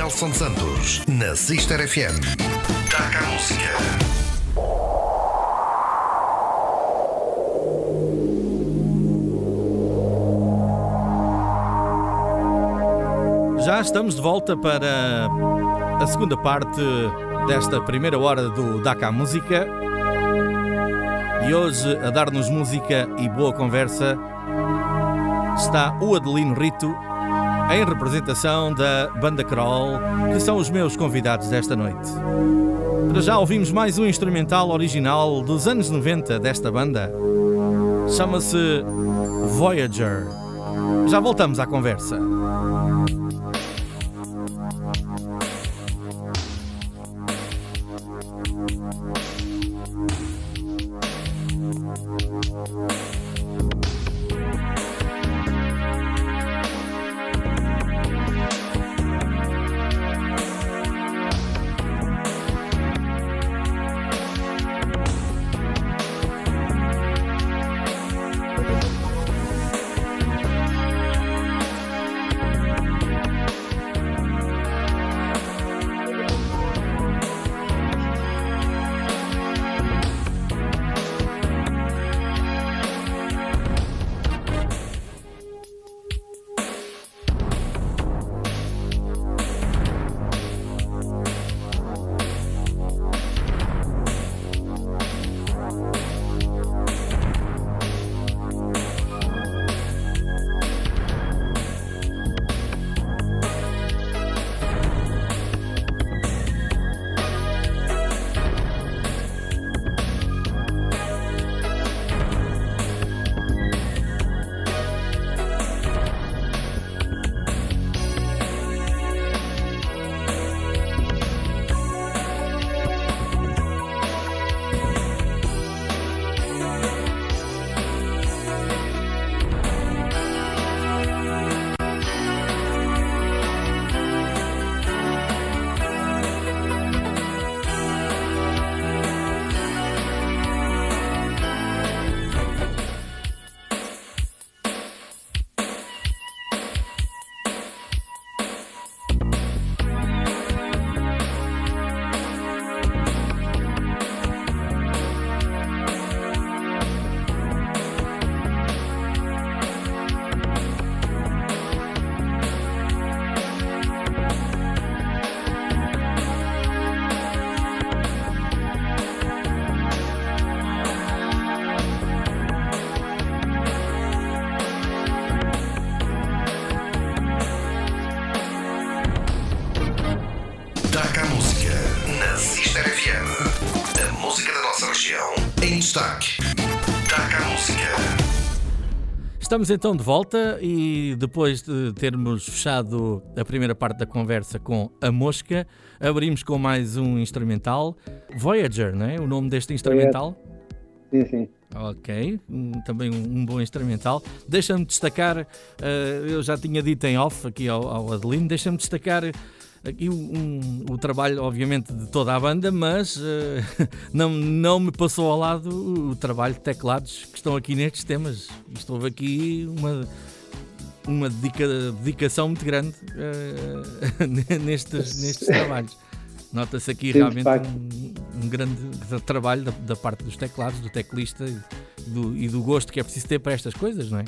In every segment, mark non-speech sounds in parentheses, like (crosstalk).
Nelson Santos, na Sister FM. Taca a música. Já estamos de volta para a segunda parte desta primeira hora do DACA Música. E hoje, a dar-nos música e boa conversa, está o Adelino Rito, em representação da Banda Kroll, que são os meus convidados desta noite. Para já ouvimos mais um instrumental original dos anos 90 desta banda. Chama-se Voyager. Já voltamos à conversa. Estamos então de volta e depois de termos fechado a primeira parte da conversa com a Mosca, abrimos com mais um instrumental, Voyager, não é? O nome deste instrumental? Sim, sim. Ok, também um, um bom instrumental. Deixa-me destacar, eh, eu já tinha dito em off aqui ao, ao Adelino, deixa-me destacar aqui o, um- o trabalho, obviamente, de toda a banda, mas eh, (laughs) não, não me passou ao lado o, o trabalho de teclados que estão aqui nestes temas. Isto houve aqui uma, uma dedica- dedicação muito grande eh, (laughs) nestes, nestes (laughs) trabalhos. Nota-se aqui Sim, realmente um, um grande trabalho da, da parte dos teclados, do teclista e do, e do gosto que é preciso ter para estas coisas, não é?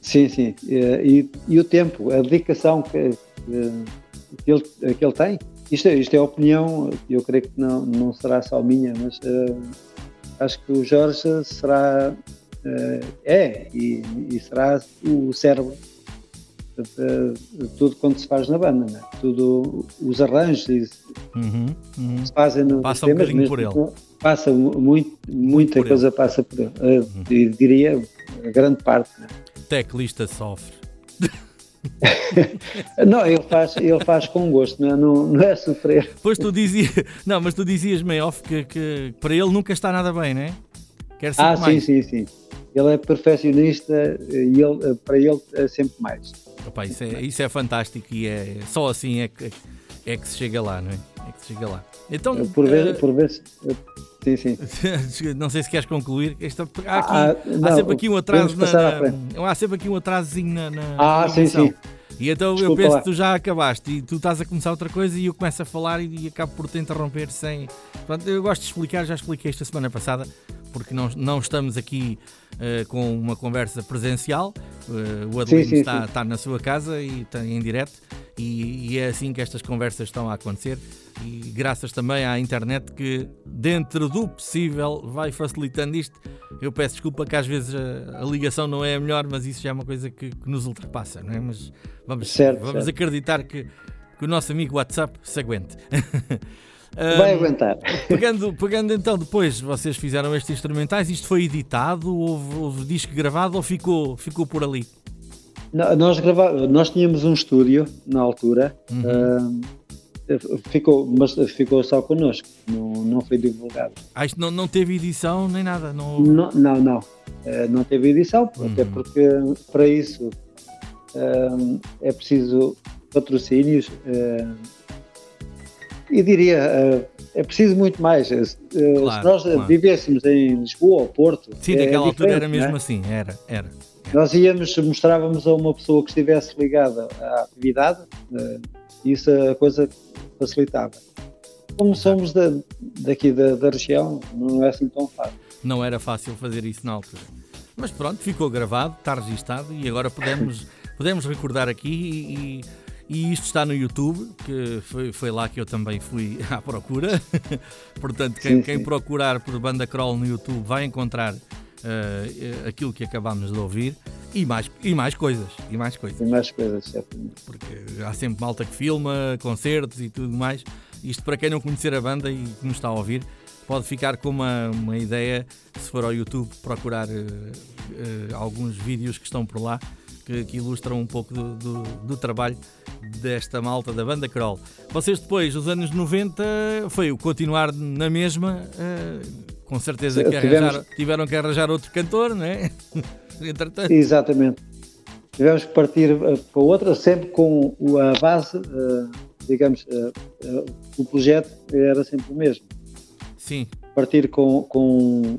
Sim, sim. Eh, E, e o tempo, a dedicação que, que, que ele, que ele tem. Isto, é- isto é opinião, eu creio que não, não será só minha, mas eh, acho que o Jorge será, eh, é e, e será o cérebro de, tudo quanto se faz na banda, né? tudo os arranjos se Uhum, uhum. fazem nos Passa um temas, bocadinho por ele. que- Passa mu- muito, muita por coisa passa por ele. Eh, e diria a grande parte. né? Teclista sofre. (laughs) (laughs) Não, ele faz, ele faz com gosto, não é, não, não é sofrer. Pois tu dizias, não, mas tu dizias meio off que, que para ele nunca está nada bem, não é? Quer Ah, sim, sim, sim. Ele é perfeccionista e ele, para ele é sempre mais. Opa, isso, é, isso é fantástico e é só assim é que, é que se chega lá, não é? É que se chega lá. Então, Por eh, vezes, por vezes sim, sim. (laughs) não sei se queres concluir. Esta, há, aqui, Ah, há não, sempre aqui um atraso na, na- há sempre aqui um atrasozinho na, na Ah, sim, sim. E então Desculpa eu penso lá. que tu já acabaste e tu estás a começar outra coisa e eu começo a falar e, e acabo por te interromper sem. Pronto, eu gosto de explicar, já expliquei esta semana passada, porque não, não estamos aqui eh, com uma conversa presencial. Eh, o Adelino está, está na sua casa e está em direto e, e é assim que estas conversas estão a acontecer. E graças também à internet que, dentro do possível, vai facilitando isto. Eu peço desculpa que às vezes a, a ligação não é a melhor, mas isso já é uma coisa que, que nos ultrapassa, não é? Mas vamos, Certo, vamos certo. acreditar que, que o nosso amigo WhatsApp se aguente. (laughs) Vai Ahm, aguentar. Pegando, pegando então depois, vocês fizeram estes instrumentais, isto foi editado, houve, houve disco gravado ou ficou, ficou por ali? Nós, grava... nós tínhamos um estúdio na altura, Uhum. ah, ficou, mas ficou só connosco, não, não foi divulgado. Ah, isto não, não teve edição nem nada. Não... Não, não, não. Ah, não teve edição, até Uhum. porque para isso ah, é preciso patrocínios e diria, é preciso muito mais. Ah, Se Claro, nós claro. vivêssemos em Lisboa ou Porto, Sim, é naquela altura era não é? mesmo assim, era, era. Nós íamos, mostrávamos a uma pessoa que estivesse ligada à atividade, eh, e isso a coisa facilitava. Como somos da, daqui da, da região, não é assim tão fácil. Não era fácil fazer isso na altura. Mas pronto, ficou gravado, está registado e agora podemos, (laughs) podemos recordar aqui e, e isto está no YouTube, que foi, foi lá que eu também fui à procura. (laughs) Portanto, quem, Sim, quem sim. procurar por Banda Crawl no YouTube vai encontrar eh, aquilo que acabámos de ouvir e mais, e mais coisas. E mais coisas. Tem mais coisas, certamente. porque há sempre malta que filma concertos e tudo mais. Isto para quem não conhecer a banda e que nos está a ouvir, pode ficar com uma, uma ideia, se for ao YouTube, procurar eh, eh, alguns vídeos que estão por lá que, que ilustram um pouco do, do- do trabalho desta malta da banda Kroll. Vocês depois, os anos 90, foi o continuar na mesma, eh, com certeza que Tivemos- arranjar- tiveram que arranjar outro cantor, não é? (laughs) Entretanto, Exatamente. Tivemos que partir eh, para outra, sempre com a base, eh, digamos, eh, eh, o projeto era sempre o mesmo. sim. Partir com, com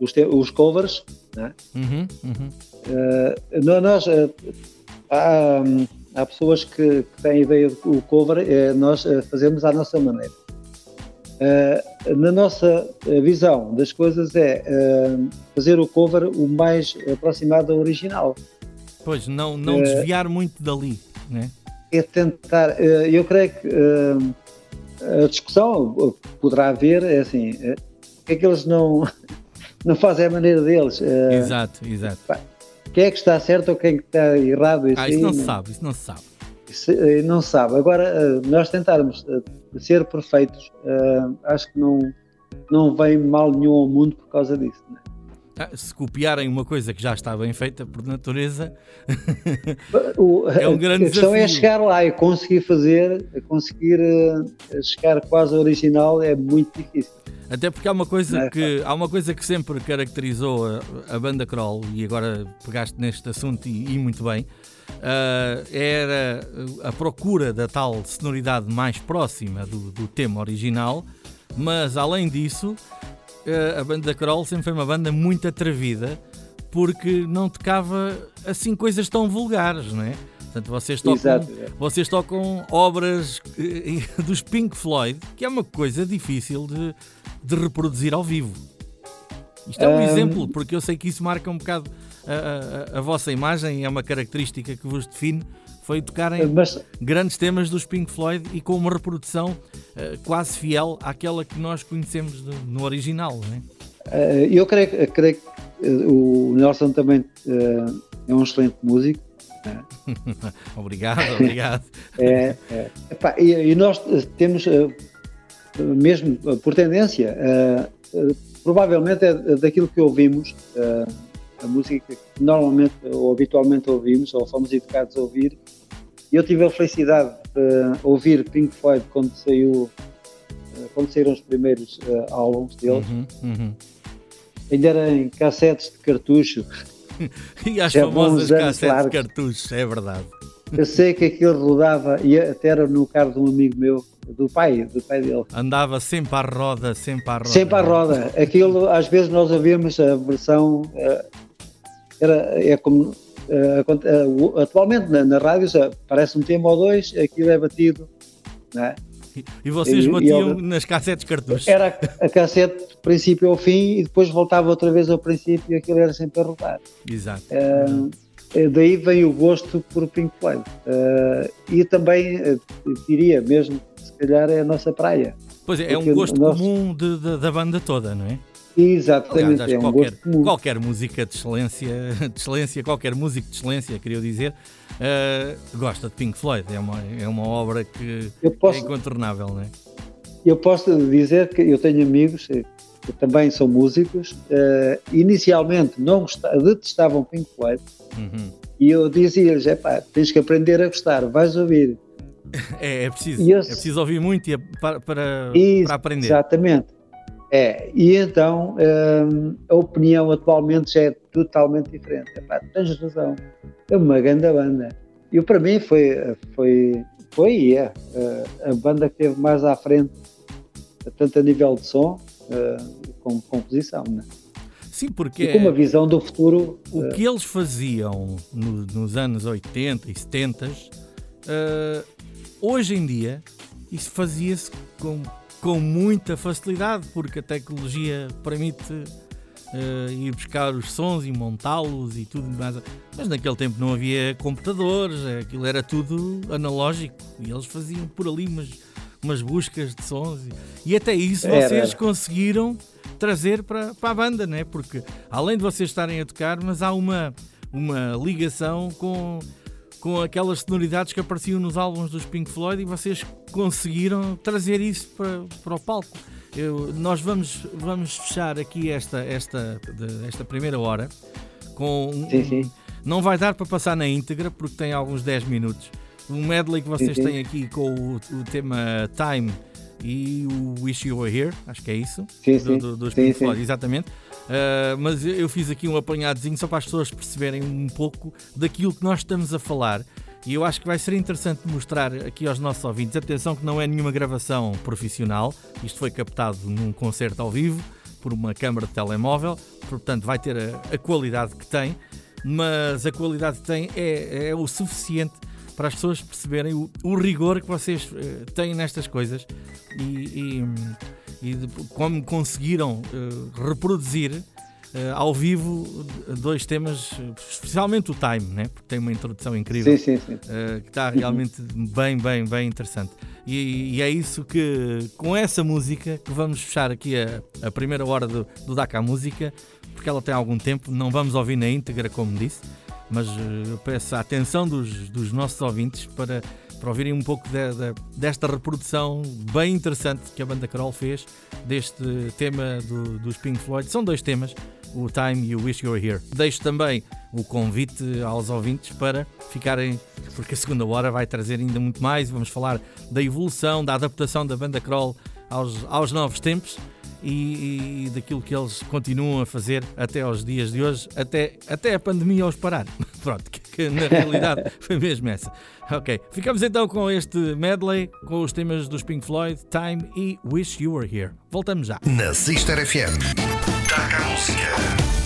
os, os covers, né? Uhum, uhum. Eh, no- nós, eh, há, há pessoas que, que têm a ideia de que o cover eh, nós eh, fazemos à nossa maneira. Eh, na nossa eh, visão das coisas é eh, fazer o cover o mais aproximado ao original. Pois, não, não Eh, desviar muito dali, né? É tentar, eu creio que a discussão poderá haver, é assim, que é que eles não, (laughs) não fazem a maneira deles. Exato, exato. quem é que está certo ou quem é que está errado? Ah, aí isso não se sabe, isso não se sabe. eh, não se sabe. Agora, nós tentarmos ser perfeitos, eh, acho que não, não vem mal nenhum ao mundo por causa disso. né? Ah, se copiarem uma coisa que já está bem feita por natureza, O- (laughs) É um grande a questão é desafio. chegar lá e conseguir fazer, conseguir eh, chegar quase ao original é muito difícil. até porque há uma coisa é que há uma coisa que sempre caracterizou a, a banda Kroll e agora pegaste neste assunto e, e muito bem. ah, era a procura da tal sonoridade mais próxima do, do tema original, mas além disso, a banda Kroll sempre foi uma banda muito atrevida porque não tocava assim coisas tão vulgares, não é? Portanto, vocês tocam, Exato. vocês tocam obras eh, (laughs) dos Pink Floyd, que é uma coisa difícil de, de reproduzir ao vivo. Isto é um Ahm. exemplo, porque eu sei que isso marca um bocado a, a- a vossa imagem, é uma característica que vos define, foi tocarem Mas grandes temas dos Pink Floyd e com uma reprodução eh, quase fiel àquela que nós conhecemos de- no original, não é? eh, eu creio, que- creio que eh, o Nelson também é um excelente músico. (laughs) obrigado, obrigado. (laughs) É, é. Epá, e, e nós temos, mesmo por tendência, provavelmente é daquilo que ouvimos, a música que normalmente ou habitualmente ouvimos, ou fomos educados a ouvir. E eu tive a felicidade de ouvir Pink Floyd quando saiu, eh, quando saíram os primeiros eh, álbuns deles. Uhum, uhum. Ainda era em cassetes de cartucho. (laughs) E as Já famosas cassetes de largos. cartuchos, é verdade. Eu sei que aquilo rodava, e até era no carro de um amigo meu, do pai, do pai dele. Andava sempre à roda, sempre à roda. Sempre à roda. Aquilo, às vezes, nós ouvimos a versão. eh, Era, é como uh, atualmente na, na rádio aparece um tema ou dois, aquilo é batido. Não é? E vocês e, batiam e nas cassetes cartuchos? Era a cassete do princípio ao fim e depois voltava outra vez ao princípio e aquilo era sempre a rodar. Exato. Uh, daí vem o gosto por Pink Floyd. Uh, e também, uh, diria mesmo, se calhar é a nossa praia. Pois é, é um gosto nosso... comum de, de, da banda toda, não é? Exatamente, Aliás, é um qualquer, qualquer música de excelência, (laughs) de excelência, qualquer músico de excelência, queria dizer, uh, gosta de Pink Floyd. É uma, é uma obra que posso, é incontornável, não é? Eu posso dizer que eu tenho amigos que também são músicos, uh, inicialmente não gostavam, detestavam Pink Floyd, uhum. e eu dizia-lhes: é pá, tens que aprender a gostar, vais ouvir. (laughs) É, é preciso, eu, é preciso ouvir muito para, para, para aprender. Exatamente. É, e então hum, a opinião atualmente já é totalmente diferente. Epá, tens razão, é uma grande banda. E para mim foi, foi, foi é a banda que teve mais à frente, tanto a nível de som uh, como composição. Né? Sim, porque. E com uma visão do futuro. O uh, que eles faziam no, nos anos 80 e 70, uh, hoje em dia, isso fazia-se com com muita facilidade, porque a tecnologia permite uh, ir buscar os sons e montá-los e tudo mais. Mas naquele tempo não havia computadores, aquilo era tudo analógico e eles faziam por ali umas, umas buscas de sons e, e até isso era. vocês conseguiram trazer para, para a banda, né? porque além de vocês estarem a tocar, mas há uma, uma ligação com com aquelas sonoridades que apareciam nos álbuns dos Pink Floyd e vocês conseguiram trazer isso para, para o palco. Eu, nós vamos, vamos fechar aqui esta, esta, esta primeira hora com. Sim, sim. Não vai dar para passar na íntegra porque tem alguns 10 minutos. Um medley que vocês sim, têm aqui com o, o, tema Time e o Wish You Were Here, acho que é isso. Sim, do, do, dos Pink Floyd, exatamente. Uh, mas eu fiz aqui um apanhadozinho só para as pessoas perceberem um pouco daquilo que nós estamos a falar. E eu acho que vai ser interessante mostrar aqui aos nossos ouvintes. Atenção que não é nenhuma gravação profissional, isto foi captado num concerto ao vivo por uma câmara de telemóvel, portanto vai ter a, a qualidade que tem, mas a qualidade que tem é, é o suficiente para as pessoas perceberem o, o rigor que vocês uh, têm nestas coisas e, e e de, como conseguiram uh, reproduzir uh, ao vivo dois temas, especialmente o Time, né? porque tem uma introdução incrível sim, sim, sim. Uh, que está realmente bem, bem, bem interessante. E, e, é isso que, com essa música, que vamos fechar aqui a, a primeira hora do, do DACA Música, porque ela tem algum tempo, não vamos ouvir na íntegra, como disse, mas eu peço a atenção dos, dos nossos ouvintes para para ouvirem um pouco de, de, desta reprodução bem interessante que a banda Carol fez deste tema do, dos Pink Floyd. São dois temas, o Time e o Wish You Were Here. Deixo também o convite aos ouvintes para ficarem, porque a segunda hora vai trazer ainda muito mais. Vamos falar da evolução, da adaptação da banda Crawl aos, aos novos tempos e, e, daquilo que eles continuam a fazer até aos dias de hoje, até, até a pandemia os parar. (laughs) Pronto, que, que na realidade (laughs) foi mesmo essa. Ok, ficamos então com este medley com os temas dos Pink Floyd, Time e Wish You Were Here. Voltamos já. Na Sister FM, Taca a música.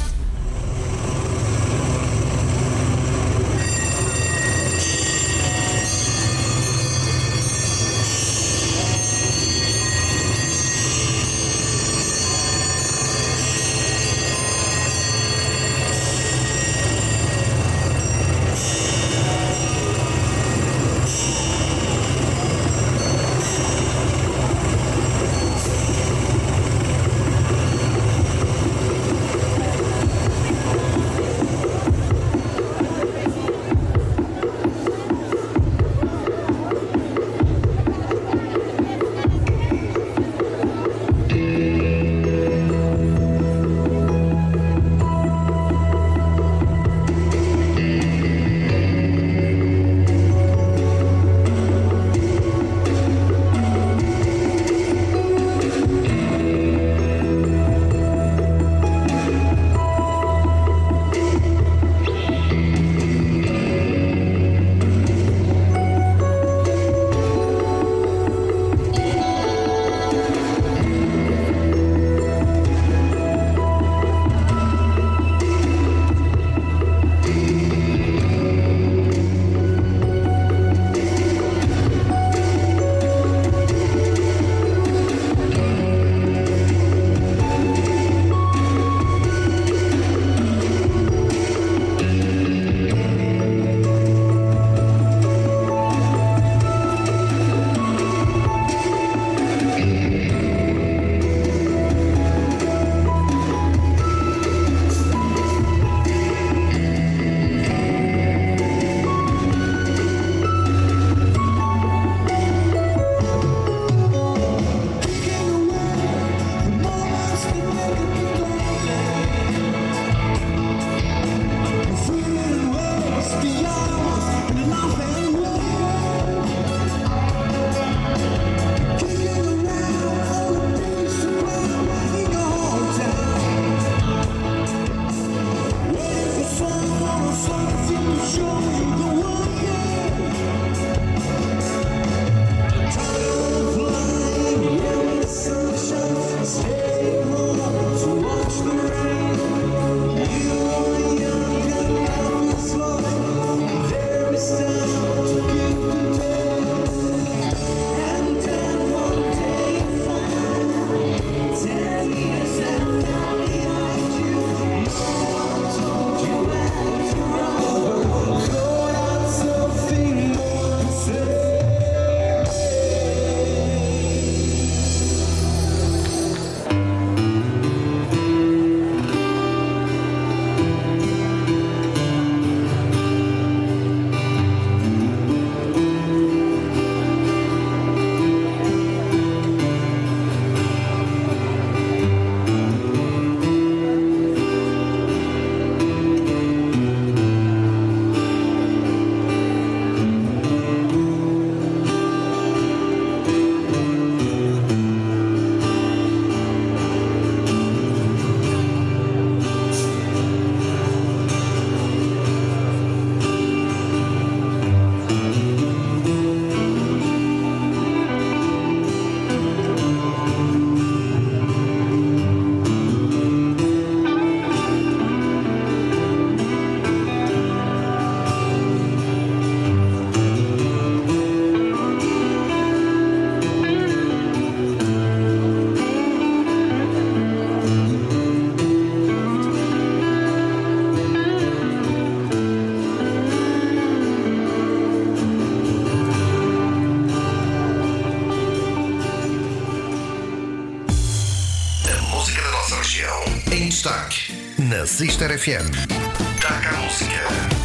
Destaque na Sister FM. Destaca a música.